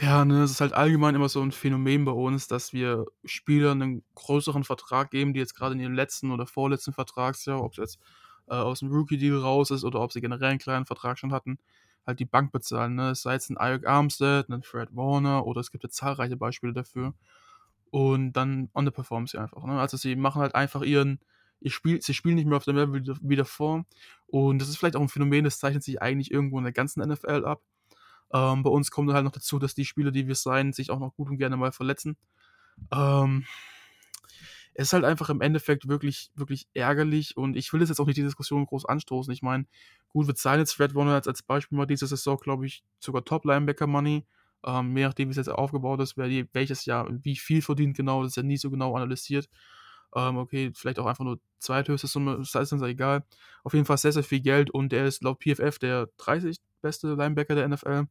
Ja, ne, es ist halt allgemein immer so ein Phänomen bei uns, dass wir Spielern einen größeren Vertrag geben, die jetzt gerade in ihrem letzten oder vorletzten Vertragsjahr, ob es jetzt äh, aus dem Rookie-Deal raus ist oder ob sie generell einen kleinen Vertrag schon hatten, halt die Bank bezahlen. Ne? Es sei jetzt ein Eric Armstead, ein Fred Warner oder es gibt ja zahlreiche Beispiele dafür. Und dann underperformen sie einfach. Ne? Also sie machen halt einfach ihren, ihr Spiel, sie spielen nicht mehr auf dem Level wie, wie davor. Und das ist vielleicht auch ein Phänomen, das zeichnet sich eigentlich irgendwo in der ganzen NFL ab. Ähm, bei uns kommt halt noch dazu, dass die Spieler, die wir sein, sich auch noch gut und gerne mal verletzen. Ähm, es ist halt einfach im Endeffekt wirklich, wirklich ärgerlich und ich will jetzt auch nicht die Diskussion groß anstoßen. Ich meine, gut, wir zahlen jetzt Fred Warner als, als Beispiel mal diese Saison, glaube ich, sogar Top-Linebacker-Money. Ähm, je nachdem, wie es jetzt aufgebaut ist, wer die, welches Jahr wie viel verdient genau, das ist ja nie so genau analysiert. Ähm, okay, vielleicht auch einfach nur zweithöchste Summe, das ist uns egal. Auf jeden Fall sehr, sehr viel Geld und er ist laut PFF der 30 beste Linebacker der NFL.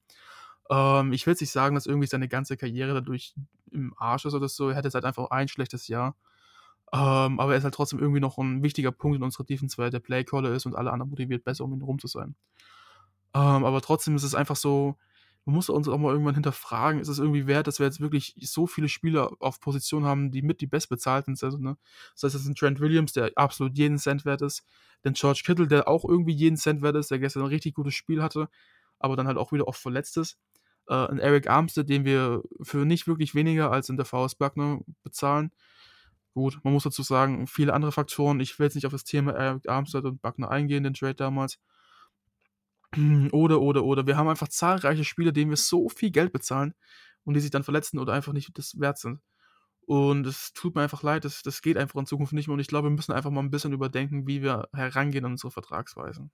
Ähm, ich will jetzt nicht sagen, dass irgendwie seine ganze Karriere dadurch im Arsch ist oder so. Er jetzt halt einfach ein schlechtes Jahr. Ähm, aber er ist halt trotzdem irgendwie noch ein wichtiger Punkt in unserer Defense, weil er der Playcaller ist und alle anderen motiviert, besser um ihn herum zu sein. Ähm, aber trotzdem ist es einfach so, man muss uns auch mal irgendwann hinterfragen, ist es irgendwie wert, dass wir jetzt wirklich so viele Spieler auf Position haben, die mit die bestbezahlten sind. Also, ne? Das heißt, es ist ein Trent Williams, der absolut jeden Cent wert ist, den George Kittle, der auch irgendwie jeden Cent wert ist, der gestern ein richtig gutes Spiel hatte, aber dann halt auch wieder oft verletzt ist. Äh, ein Eric Armstead, den wir für nicht wirklich weniger als in der VS Buckner bezahlen. Gut, man muss dazu sagen, viele andere Faktoren. Ich will jetzt nicht auf das Thema Eric Armstead und Buckner eingehen, den Trade damals. Oder, oder, oder. Wir haben einfach zahlreiche Spieler, denen wir so viel Geld bezahlen und die sich dann verletzen oder einfach nicht das wert sind. Und es tut mir einfach leid, das, das geht einfach in Zukunft nicht mehr. Und ich glaube, wir müssen einfach mal ein bisschen überdenken, wie wir herangehen an unsere Vertragsweisen.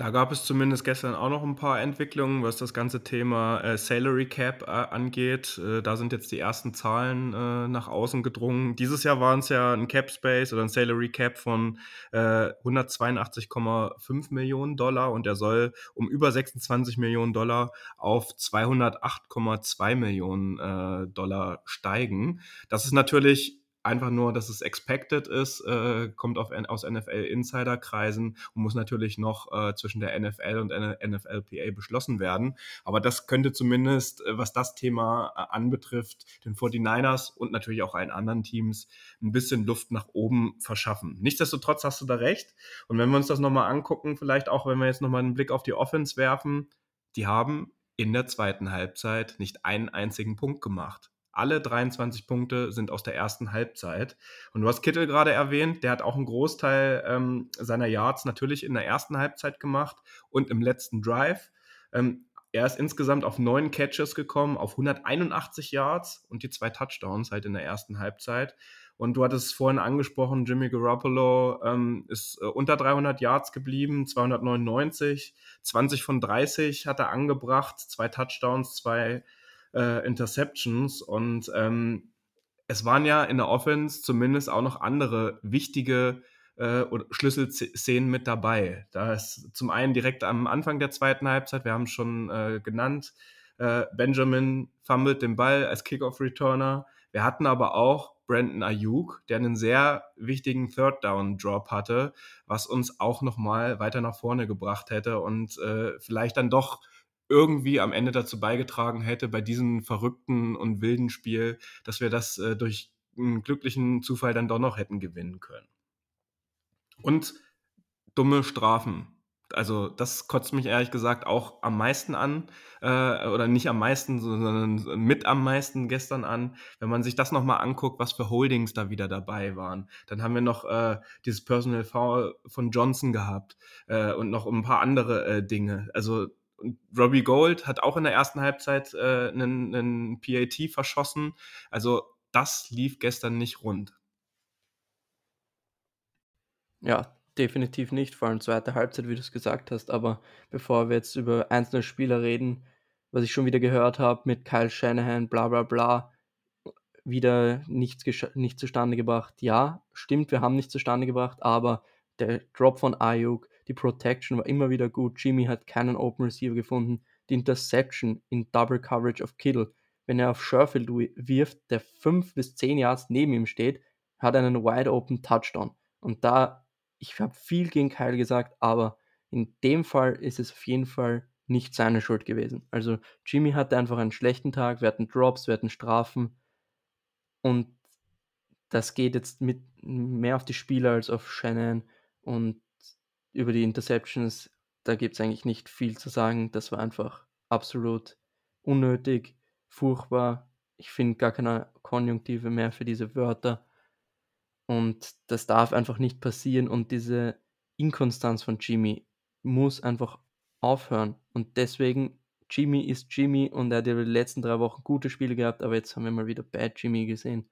Da gab es zumindest gestern auch noch ein paar Entwicklungen, was das ganze Thema äh, Salary Cap äh, angeht. Äh, da sind jetzt die ersten Zahlen äh, nach außen gedrungen. Dieses Jahr waren es ja ein Cap Space oder ein Salary Cap von 182,5 äh, Millionen Dollar und der soll um über 26 Millionen Dollar auf 208,2 Millionen äh, Dollar steigen. Das ist natürlich einfach nur, dass es expected ist, äh, kommt auf, aus NFL-Insider-Kreisen und muss natürlich noch äh, zwischen der NFL und NFLPA beschlossen werden. Aber das könnte zumindest, äh, was das Thema äh, anbetrifft, den 49ers und natürlich auch allen anderen Teams ein bisschen Luft nach oben verschaffen. Nichtsdestotrotz hast du da recht. Und wenn wir uns das nochmal angucken, vielleicht auch, wenn wir jetzt nochmal einen Blick auf die Offense werfen, die haben in der zweiten Halbzeit nicht einen einzigen Punkt gemacht. Alle 23 Punkte sind aus der ersten Halbzeit. Und du hast Kittel gerade erwähnt, der hat auch einen Großteil ähm, seiner Yards natürlich in der ersten Halbzeit gemacht und im letzten Drive. Ähm, er ist insgesamt auf neun Catches gekommen, auf 181 Yards und die zwei Touchdowns halt in der ersten Halbzeit. Und du hattest es vorhin angesprochen, Jimmy Garoppolo ähm, ist äh, unter 300 Yards geblieben, 299, 20 von 30 hat er angebracht, zwei Touchdowns, zwei äh, Interceptions und ähm, es waren ja in der Offense zumindest auch noch andere wichtige äh, Schlüsselszenen mit dabei. Da ist zum einen direkt am Anfang der zweiten Halbzeit, wir haben es schon äh, genannt, äh, Benjamin fummelt den Ball als Kickoff-Returner. Wir hatten aber auch Brandon Ayuk, der einen sehr wichtigen Third-Down-Drop hatte, was uns auch nochmal weiter nach vorne gebracht hätte und äh, vielleicht dann doch irgendwie am Ende dazu beigetragen hätte, bei diesem verrückten und wilden Spiel, dass wir das äh, durch einen glücklichen Zufall dann doch noch hätten gewinnen können. Und dumme Strafen. Also das kotzt mich ehrlich gesagt auch am meisten an, äh, oder nicht am meisten, sondern mit am meisten gestern an. Wenn man sich das nochmal anguckt, was für Holdings da wieder dabei waren. Dann haben wir noch äh, dieses Personal Foul von Johnson gehabt äh, und noch ein paar andere äh, Dinge. Also und Robbie Gold hat auch in der ersten Halbzeit äh, einen, einen PAT verschossen. Also das lief gestern nicht rund. Ja, definitiv nicht, vor allem zweite Halbzeit, wie du es gesagt hast. Aber bevor wir jetzt über einzelne Spieler reden, was ich schon wieder gehört habe mit Kyle Shanahan, bla bla bla, wieder nichts, nicht zustande gebracht. Ja, stimmt, wir haben nichts zustande gebracht, aber der Drop von Ayuk, die Protection war immer wieder gut. Jimmy hat keinen Open Receiver gefunden. Die Interception in Double Coverage of Kittle. Wenn er auf Sherfield wirft, der 5 bis 10 Yards neben ihm steht, hat einen Wide Open Touchdown. Und da, ich habe viel gegen Kyle gesagt, aber in dem Fall ist es auf jeden Fall nicht seine Schuld gewesen. Also Jimmy hatte einfach einen schlechten Tag, wir hatten Drops, wir hatten Strafen und das geht jetzt mit mehr auf die Spieler als auf Shannon und über die Interceptions, da gibt es eigentlich nicht viel zu sagen. Das war einfach absolut unnötig, furchtbar. Ich finde gar keine Konjunktive mehr für diese Wörter. Und das darf einfach nicht passieren. Und diese Inkonstanz von Jimmy muss einfach aufhören. Und deswegen, Jimmy ist Jimmy und er hat ja die letzten drei Wochen gute Spiele gehabt, aber jetzt haben wir mal wieder Bad Jimmy gesehen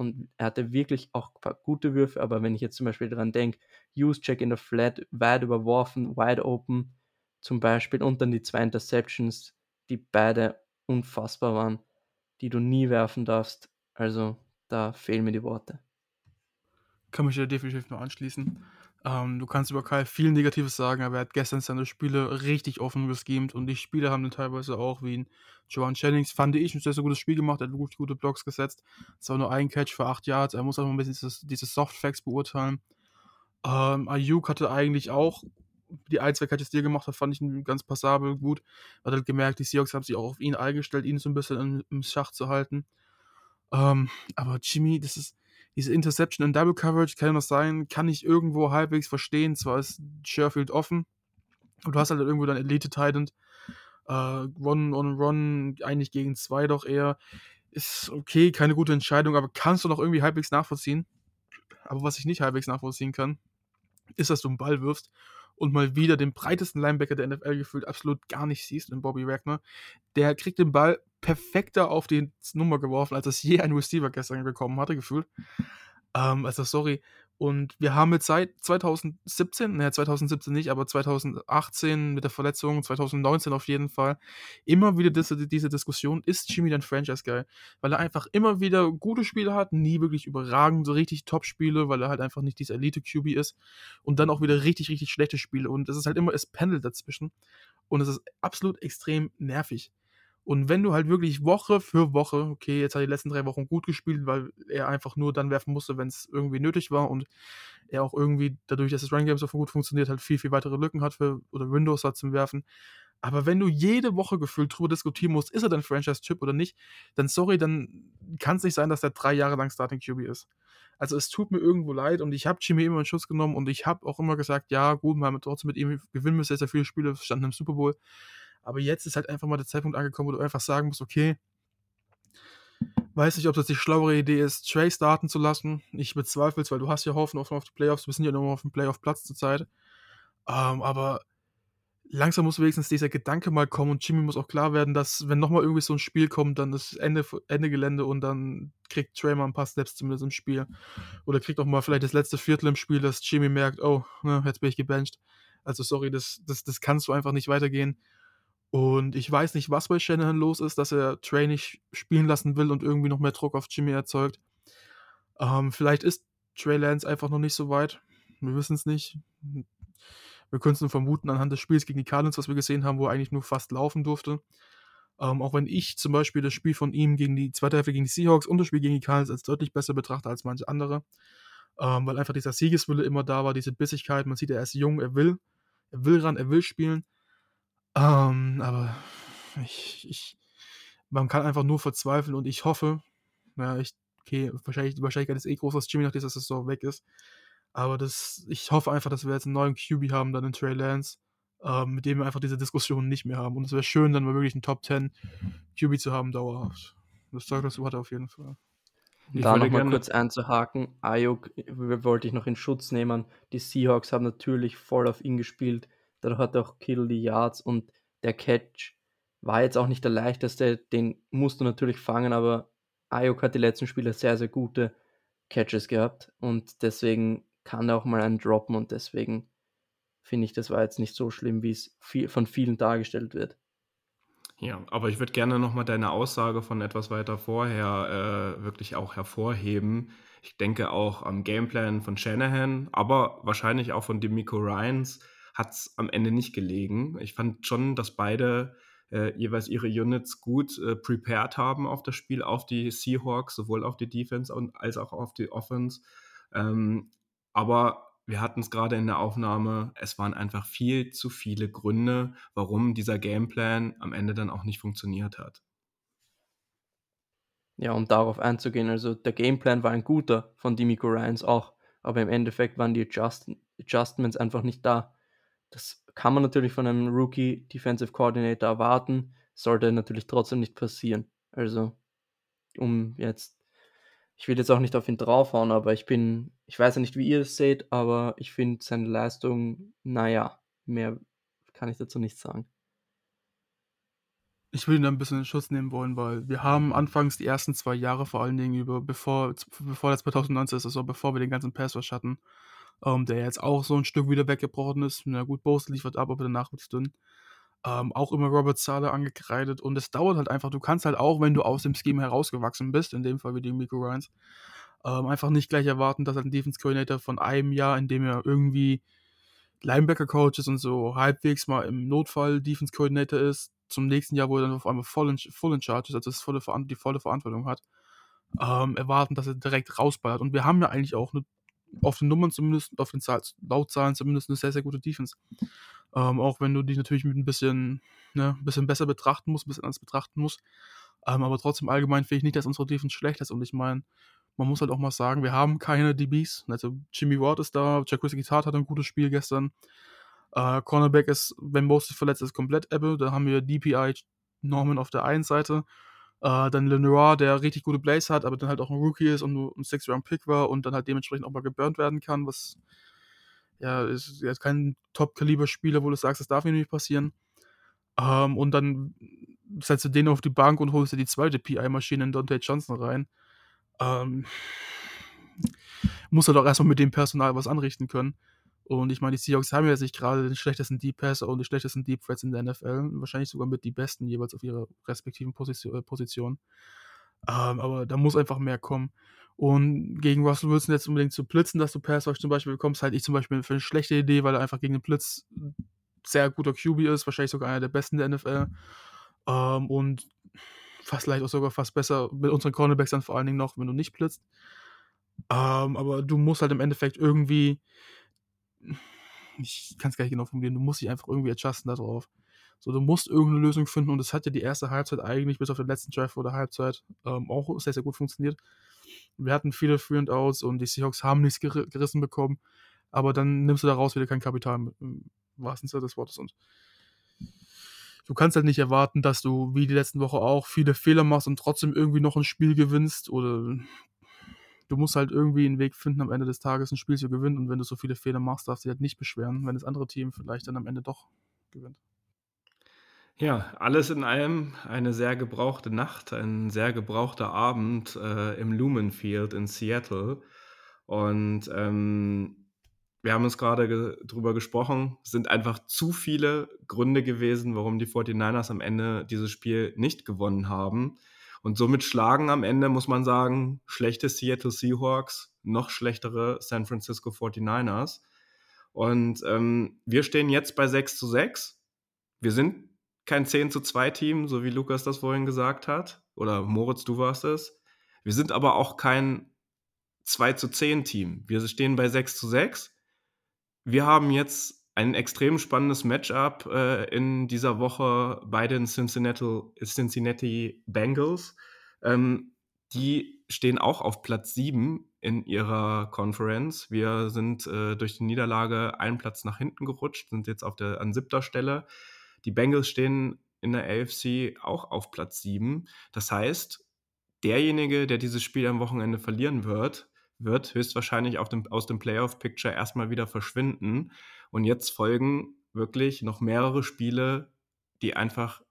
und er hatte wirklich auch gute Würfe, aber wenn ich jetzt zum Beispiel daran denke, Use-Check in der Flat, weit überworfen, wide open zum Beispiel und dann die zwei Interceptions, die beide unfassbar waren, die du nie werfen darfst. Also da fehlen mir die Worte. Kann mich da definitiv nur anschließen. Ähm, du kannst über Kyle viel Negatives sagen, aber er hat gestern seine Spiele richtig offen geschemt und die Spieler haben dann teilweise auch wie ein Joan Jennings, fand ich, ein sehr, sehr gutes Spiel gemacht, er hat wirklich gute Blocks gesetzt. Es war nur ein Catch für acht Yards, er muss auch noch ein bisschen dieses, diese Softfacts beurteilen. Ähm, Ayuk hatte eigentlich auch die ein, zwei Catches, die er gemacht hat, fand ich ganz passabel gut. Hat halt gemerkt, die Seahawks haben sich auch auf ihn eingestellt, ihn so ein bisschen im, im Schach zu halten. Ähm, aber Jimmy, das ist, diese Interception in Double Coverage kann noch sein, kann ich irgendwo halbwegs verstehen. Zwar ist Sherfield offen, und du hast halt irgendwo dein Elite-Titan. Äh, Run on Run, eigentlich gegen zwei doch eher. Ist okay, keine gute Entscheidung, aber kannst du noch irgendwie halbwegs nachvollziehen. Aber was ich nicht halbwegs nachvollziehen kann, ist, dass du einen Ball wirfst und mal wieder den breitesten Linebacker der NFL gefühlt absolut gar nicht siehst in Bobby Wagner. Der kriegt den Ball perfekter auf die Nummer geworfen, als es je ein Receiver gestern bekommen hatte, gefühlt. Ähm, also sorry, Und wir haben jetzt seit 2017, naja, 2017 nicht, aber 2018 mit der Verletzung, 2019 auf jeden Fall, immer wieder diese, diese Diskussion, ist Jimmy dein Franchise-Guy? Weil er einfach immer wieder gute Spiele hat, nie wirklich überragend, so richtig Top-Spiele, weil er halt einfach nicht dieser Elite-QB ist. Und dann auch wieder richtig, richtig schlechte Spiele. Und es ist halt immer, es pendelt dazwischen. Und es ist absolut extrem nervig. Und wenn du halt wirklich Woche für Woche, okay, jetzt hat er die letzten drei Wochen gut gespielt, weil er einfach nur dann werfen musste, wenn es irgendwie nötig war und er auch irgendwie, dadurch, dass das Run Game so gut funktioniert, halt viel, viel weitere Lücken hat für, oder Windows hat zum Werfen. Aber wenn du jede Woche gefühlt drüber diskutieren musst, ist er dein Franchise-Chip oder nicht, dann sorry, dann kann es nicht sein, dass er drei Jahre lang Starting QB ist. Also es tut mir irgendwo leid und ich habe Jimmy immer in Schutz genommen und ich habe auch immer gesagt, ja gut, wir haben trotzdem mit ihm gewinnen müssen, sehr viele Spiele standen im Super Bowl. Aber jetzt ist halt einfach mal der Zeitpunkt angekommen, wo du einfach sagen musst, okay, weiß nicht, ob das die schlauere Idee ist, Trey starten zu lassen. Ich bezweifle es, weil du hast ja Hoffnung auf die Playoffs. Wir sind ja noch auf dem Playoff-Platz zurzeit. Ähm, aber langsam muss wenigstens dieser Gedanke mal kommen und Jimmy muss auch klar werden, dass wenn nochmal irgendwie so ein Spiel kommt, dann ist Ende, Ende Gelände und dann kriegt Trey mal ein paar Steps zumindest im Spiel. Oder kriegt auch mal vielleicht das letzte Viertel im Spiel, dass Jimmy merkt, oh, ne, jetzt bin ich gebencht. Also sorry, das, das, das kannst du einfach nicht weitergehen. Und ich weiß nicht, was bei Shanahan los ist, dass er Trey nicht spielen lassen will und irgendwie noch mehr Druck auf Jimmy erzeugt. Ähm, vielleicht ist Trey Lance einfach noch nicht so weit. Wir wissen es nicht. Wir können es nur vermuten anhand des Spiels gegen die Cardinals, was wir gesehen haben, wo er eigentlich nur fast laufen durfte. Ähm, auch wenn ich zum Beispiel das Spiel von ihm gegen die zweite Hälfte gegen die Seahawks und das Spiel gegen die Cardinals als deutlich besser betrachte als manche andere. Ähm, weil einfach dieser Siegeswille immer da war, diese Bissigkeit. Man sieht, er ist jung, er will. Er will ran, er will spielen. Aber ich, ich, man kann einfach nur verzweifeln und ich hoffe, ja, ich, okay, wahrscheinlich, die Wahrscheinlichkeit ist eh groß, dass Jimmy nach dieser Saison weg ist. Aber das, ich hoffe einfach, dass wir jetzt einen neuen QB haben, dann in Trey Lance, ähm, mit dem wir einfach diese Diskussion nicht mehr haben. Und es wäre schön, dann mal wirklich einen Top 10 QB zu haben, dauerhaft. Das Zeug dazu hat er auf jeden Fall. Ich da nochmal kurz einzuhaken, Ayuk wollte ich noch in Schutz nehmen. Die Seahawks haben natürlich voll auf ihn gespielt. Dadurch hat er auch Kittle die Yards und der Catch war jetzt auch nicht der leichteste. Den musst du natürlich fangen, aber Ayuk hat die letzten Spiele sehr, sehr gute Catches gehabt und deswegen kann er auch mal einen droppen und deswegen finde ich, das war jetzt nicht so schlimm, wie es viel, von vielen dargestellt wird. Ja, aber ich würde gerne nochmal deine Aussage von etwas weiter vorher äh, wirklich auch hervorheben. Ich denke auch am Gameplan von Shanahan, aber wahrscheinlich auch von Demico Ryans hat es am Ende nicht gelegen. Ich fand schon, dass beide äh, jeweils ihre Units gut äh, prepared haben auf das Spiel, auf die Seahawks, sowohl auf die Defense und, als auch auf die Offense. Ähm, aber wir hatten es gerade in der Aufnahme, es waren einfach viel zu viele Gründe, warum dieser Gameplan am Ende dann auch nicht funktioniert hat. Ja, um darauf einzugehen, also der Gameplan war ein guter von Demico Ryans auch, aber im Endeffekt waren die Adjust Adjustments einfach nicht da. Das kann man natürlich von einem Rookie Defensive Coordinator erwarten, sollte natürlich trotzdem nicht passieren. Also, um jetzt, ich will jetzt auch nicht auf ihn draufhauen, aber ich bin, ich weiß ja nicht, wie ihr es seht, aber ich finde seine Leistung, naja, mehr kann ich dazu nicht sagen. Ich will ihn da ein bisschen in Schutz nehmen wollen, weil wir haben anfangs die ersten zwei Jahre vor allen Dingen über, bevor, bevor das 2019 ist, also bevor wir den ganzen Pass hatten, ähm, der jetzt auch so ein Stück wieder weggebrochen ist. Na gut, Bose liefert ab, aber danach wird es dünn. Ähm, auch immer Robert Sala angekreidet und es dauert halt einfach. Du kannst halt auch, wenn du aus dem Scheme herausgewachsen bist, in dem Fall wie die Miko Ryans, ähm, einfach nicht gleich erwarten, dass halt ein Defense Coordinator von einem Jahr, in dem er irgendwie Linebacker Coaches und so halbwegs mal im Notfall Defense Coordinator ist, zum nächsten Jahr, wo er dann auf einmal voll in, voll in Charge ist, also das volle, die volle Verantwortung hat, ähm, erwarten, dass er direkt rausballert. Und wir haben ja eigentlich auch eine auf den Nummern zumindest, auf den Zahl, Lautzahlen zumindest eine sehr, sehr gute Defense. Ähm, auch wenn du die natürlich mit ein bisschen, ne, ein bisschen besser betrachten musst, ein bisschen anders betrachten musst. Ähm, aber trotzdem allgemein finde ich nicht, dass unsere Defense schlecht ist. Und ich meine, man muss halt auch mal sagen, wir haben keine DBs. Also Jimmy Ward ist da, Jacuzzi Guitar hat ein gutes Spiel gestern. Äh, Cornerback ist, wenn Moses verletzt ist, komplett Ebbe. Da haben wir DPI Norman auf der einen Seite äh, dann Lenoir, der richtig gute Plays hat, aber dann halt auch ein Rookie ist und nur ein Six-Round-Pick war und dann halt dementsprechend auch mal geburnt werden kann, was ja, ist jetzt kein Top-Kaliber-Spieler, wo du sagst, das darf mir nicht passieren. Ähm, und dann setzt du den auf die Bank und holst dir die zweite PI-Maschine in Dante Johnson rein. Ähm, musst halt auch erstmal mit dem Personal was anrichten können. Und ich meine, die Seahawks haben ja nicht gerade den schlechtesten Deep Passer und die schlechtesten Deep Threats in der NFL. Wahrscheinlich sogar mit die besten jeweils auf ihrer respektiven Position. Äh, Position. Ähm, aber da muss einfach mehr kommen. Und gegen Russell Wilson jetzt unbedingt zu blitzen, dass du Pass zum Beispiel bekommst, halte ich zum Beispiel für eine schlechte Idee, weil er einfach gegen den Blitz sehr guter QB ist, wahrscheinlich sogar einer der besten der NFL. Ähm, und fast leicht auch sogar fast besser mit unseren Cornerbacks dann vor allen Dingen noch, wenn du nicht blitzt. Ähm, aber du musst halt im Endeffekt irgendwie ich kann es gar nicht genau formulieren, du musst dich einfach irgendwie adjusten darauf. So, du musst irgendeine Lösung finden und das hat ja die erste Halbzeit eigentlich bis auf den letzten Drive oder Halbzeit ähm, auch sehr, sehr gut funktioniert. Wir hatten viele Free and Outs und die Seahawks haben nichts ger gerissen bekommen, aber dann nimmst du daraus wieder kein Kapital im wahrsten Sinne des Wortes und du kannst halt nicht erwarten, dass du wie die letzten Woche auch viele Fehler machst und trotzdem irgendwie noch ein Spiel gewinnst oder du musst halt irgendwie einen Weg finden, am Ende des Tages ein Spiel zu gewinnen. Und wenn du so viele Fehler machst, darfst du dich halt nicht beschweren, wenn das andere Team vielleicht dann am Ende doch gewinnt. Ja, alles in allem eine sehr gebrauchte Nacht, ein sehr gebrauchter Abend äh, im Lumen Field in Seattle. Und ähm, wir haben uns gerade ge drüber gesprochen, sind einfach zu viele Gründe gewesen, warum die 49ers am Ende dieses Spiel nicht gewonnen haben. Und somit schlagen am Ende, muss man sagen, schlechte Seattle Seahawks, noch schlechtere San Francisco 49ers. Und ähm, wir stehen jetzt bei 6 zu 6. Wir sind kein 10 zu 2 Team, so wie Lukas das vorhin gesagt hat. Oder Moritz, du warst es. Wir sind aber auch kein 2 zu 10 Team. Wir stehen bei 6 zu 6. Wir haben jetzt ein extrem spannendes Matchup äh, in dieser Woche bei den Cincinnati, Cincinnati Bengals. Ähm, die stehen auch auf Platz 7 in ihrer Conference. Wir sind äh, durch die Niederlage einen Platz nach hinten gerutscht, sind jetzt auf der, an siebter Stelle. Die Bengals stehen in der AFC auch auf Platz 7. Das heißt, derjenige, der dieses Spiel am Wochenende verlieren wird, wird höchstwahrscheinlich dem, aus dem Playoff-Picture erstmal wieder verschwinden. Und jetzt folgen wirklich noch mehrere Spiele, die einfach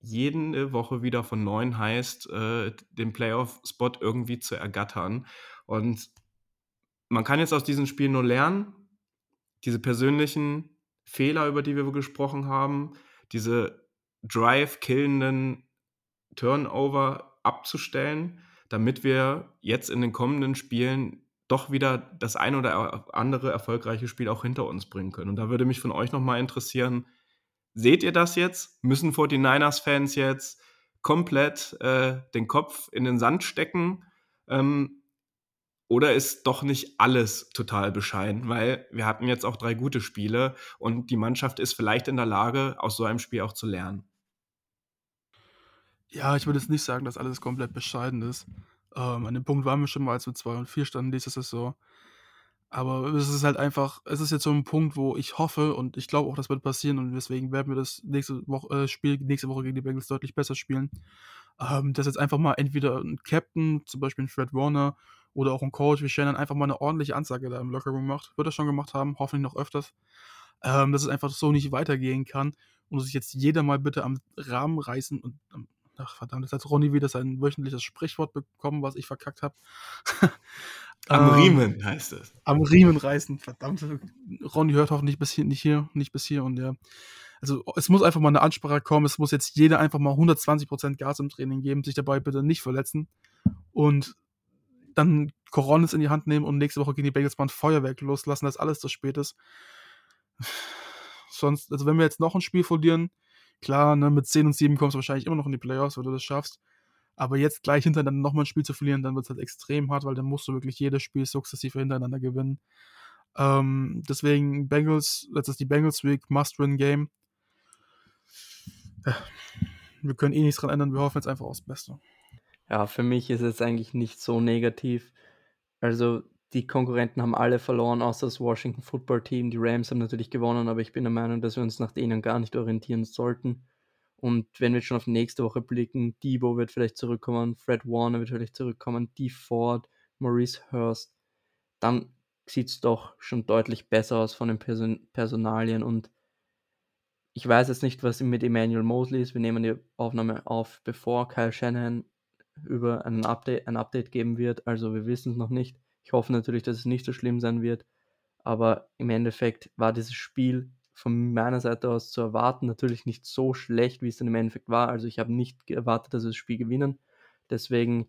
jede Woche wieder von neun heißt, äh, den Playoff-Spot irgendwie zu ergattern. Und man kann jetzt aus diesen Spielen nur lernen, diese persönlichen Fehler, über die wir gesprochen haben, diese drive-killenden Turnover abzustellen damit wir jetzt in den kommenden Spielen doch wieder das ein oder andere erfolgreiche Spiel auch hinter uns bringen können. Und da würde mich von euch nochmal interessieren, seht ihr das jetzt? Müssen 49ers-Fans jetzt komplett äh, den Kopf in den Sand stecken? Ähm, oder ist doch nicht alles total bescheiden? Weil wir hatten jetzt auch drei gute Spiele und die Mannschaft ist vielleicht in der Lage, aus so einem Spiel auch zu lernen. Ja, ich würde jetzt nicht sagen, dass alles komplett bescheiden ist. Ähm, an dem Punkt waren wir schon mal, als wir 2 und 4 standen nächste Saison. Aber es ist halt einfach es ist jetzt so ein Punkt, wo ich hoffe und ich glaube auch, das wird passieren und deswegen werden wir das nächste Woche äh, Spiel nächste Woche gegen die Bengals deutlich besser spielen. Ähm, dass jetzt einfach mal entweder ein Captain, zum Beispiel 'n Fred Warner oder auch ein Coach wie Shannon einfach mal eine ordentliche Ansage da im Lockerroom macht. Wird er schon gemacht haben, hoffentlich noch öfters. Ähm, dass es einfach so nicht weitergehen kann und dass sich jetzt jeder mal bitte am Rahmen reißen und am Ach verdammt, jetzt hat Ronny wieder sein wöchentliches Sprichwort bekommen, was ich verkackt habe. [laughs] Am ähm, Riemen heißt es. Am Riemen reißen, verdammt. Ronny hört hoffentlich bis hier, nicht hier, nicht bis hier und ja. Also es muss einfach mal eine Ansprache kommen, es muss jetzt jeder einfach mal 120% Gas im Training geben, sich dabei bitte nicht verletzen und dann Coronis in die Hand nehmen und nächste Woche gegen die Bengals mal ein Feuerwerk loslassen, dass alles zu spät ist. Sonst, also wenn wir jetzt noch ein Spiel verlieren, Klar, ne, mit 10 und 7 kommst du wahrscheinlich immer noch in die Playoffs, wenn du das schaffst. Aber jetzt gleich hintereinander nochmal ein Spiel zu verlieren, dann wird es halt extrem hart, weil dann musst du wirklich jedes Spiel sukzessive hintereinander gewinnen. Ähm, deswegen Bengals, das ist die Bengals Week, Must-Win-Game. Ja, wir können eh nichts dran ändern, wir hoffen jetzt einfach aufs Beste. Ja, für mich ist es eigentlich nicht so negativ. Also die Konkurrenten haben alle verloren, außer das Washington Football Team. Die Rams haben natürlich gewonnen, aber ich bin der Meinung, dass wir uns nach denen gar nicht orientieren sollten. Und wenn wir schon auf nächste Woche blicken, Debo wird vielleicht zurückkommen, Fred Warner wird vielleicht zurückkommen, Dee Ford, Maurice Hurst, dann sieht es doch schon deutlich besser aus von den Person Personalien. Und ich weiß jetzt nicht, was mit Emmanuel Mosley ist. Wir nehmen die Aufnahme auf, bevor Kyle Shanahan über einen Update, ein Update geben wird. Also wir wissen es noch nicht Ich hoffe natürlich, dass es nicht so schlimm sein wird. Aber im Endeffekt war dieses Spiel von meiner Seite aus zu erwarten natürlich nicht so schlecht, wie es dann im Endeffekt war. Also ich habe nicht erwartet, dass wir das Spiel gewinnen. Deswegen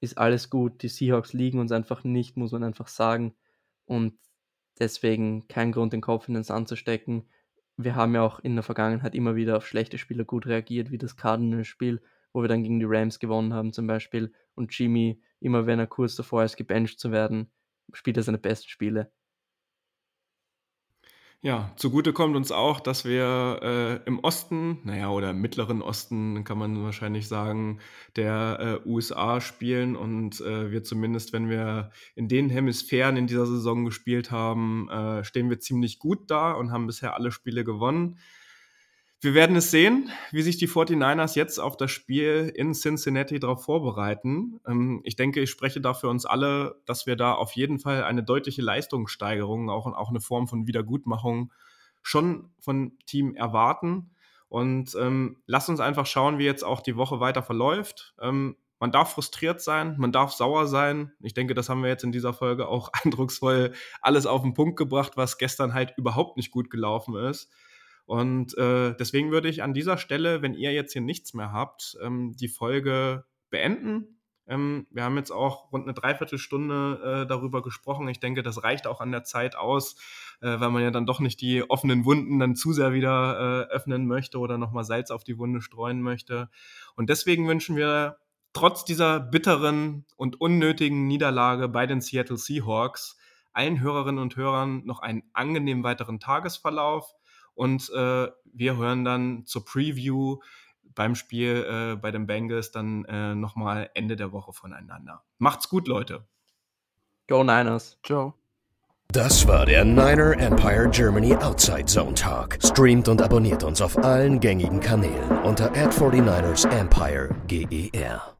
ist alles gut. Die Seahawks liegen uns einfach nicht, muss man einfach sagen. Und deswegen kein Grund, den Kopf in den Sand zu stecken. Wir haben ja auch in der Vergangenheit immer wieder auf schlechte Spieler gut reagiert, wie das Cardinals-Spiel, wo wir dann gegen die Rams gewonnen haben zum Beispiel. Und Jimmy, immer wenn er kurz davor ist, gebencht zu werden, spielt er seine besten Spiele. Ja, zugute kommt uns auch, dass wir äh, im Osten, naja, oder im mittleren Osten kann man wahrscheinlich sagen, der äh, USA spielen und äh, wir zumindest, wenn wir in den Hemisphären in dieser Saison gespielt haben, äh, stehen wir ziemlich gut da und haben bisher alle Spiele gewonnen. Wir werden es sehen, wie sich die 49ers jetzt auf das Spiel in Cincinnati darauf vorbereiten. Ähm, ich denke, ich spreche da für uns alle, dass wir da auf jeden Fall eine deutliche Leistungssteigerung, auch, auch eine Form von Wiedergutmachung schon von Team erwarten. Und ähm, lasst uns einfach schauen, wie jetzt auch die Woche weiter verläuft. Ähm, man darf frustriert sein, man darf sauer sein. Ich denke, das haben wir jetzt in dieser Folge auch [laughs] eindrucksvoll alles auf den Punkt gebracht, was gestern halt überhaupt nicht gut gelaufen ist. Und äh, deswegen würde ich an dieser Stelle, wenn ihr jetzt hier nichts mehr habt, ähm, die Folge beenden. Ähm, wir haben jetzt auch rund eine Dreiviertelstunde äh, darüber gesprochen. Ich denke, das reicht auch an der Zeit aus, äh, weil man ja dann doch nicht die offenen Wunden dann zu sehr wieder äh, öffnen möchte oder nochmal Salz auf die Wunde streuen möchte. Und deswegen wünschen wir trotz dieser bitteren und unnötigen Niederlage bei den Seattle Seahawks allen Hörerinnen und Hörern noch einen angenehmen weiteren Tagesverlauf und äh, wir hören dann zur Preview beim Spiel äh, bei den Bengals dann äh, nochmal Ende der Woche voneinander. Macht's gut, Leute. Go Niners. Ciao. Das war der Niner Empire Germany Outside Zone Talk. Streamt und abonniert uns auf allen gängigen Kanälen unter ad 49 ersempire GER.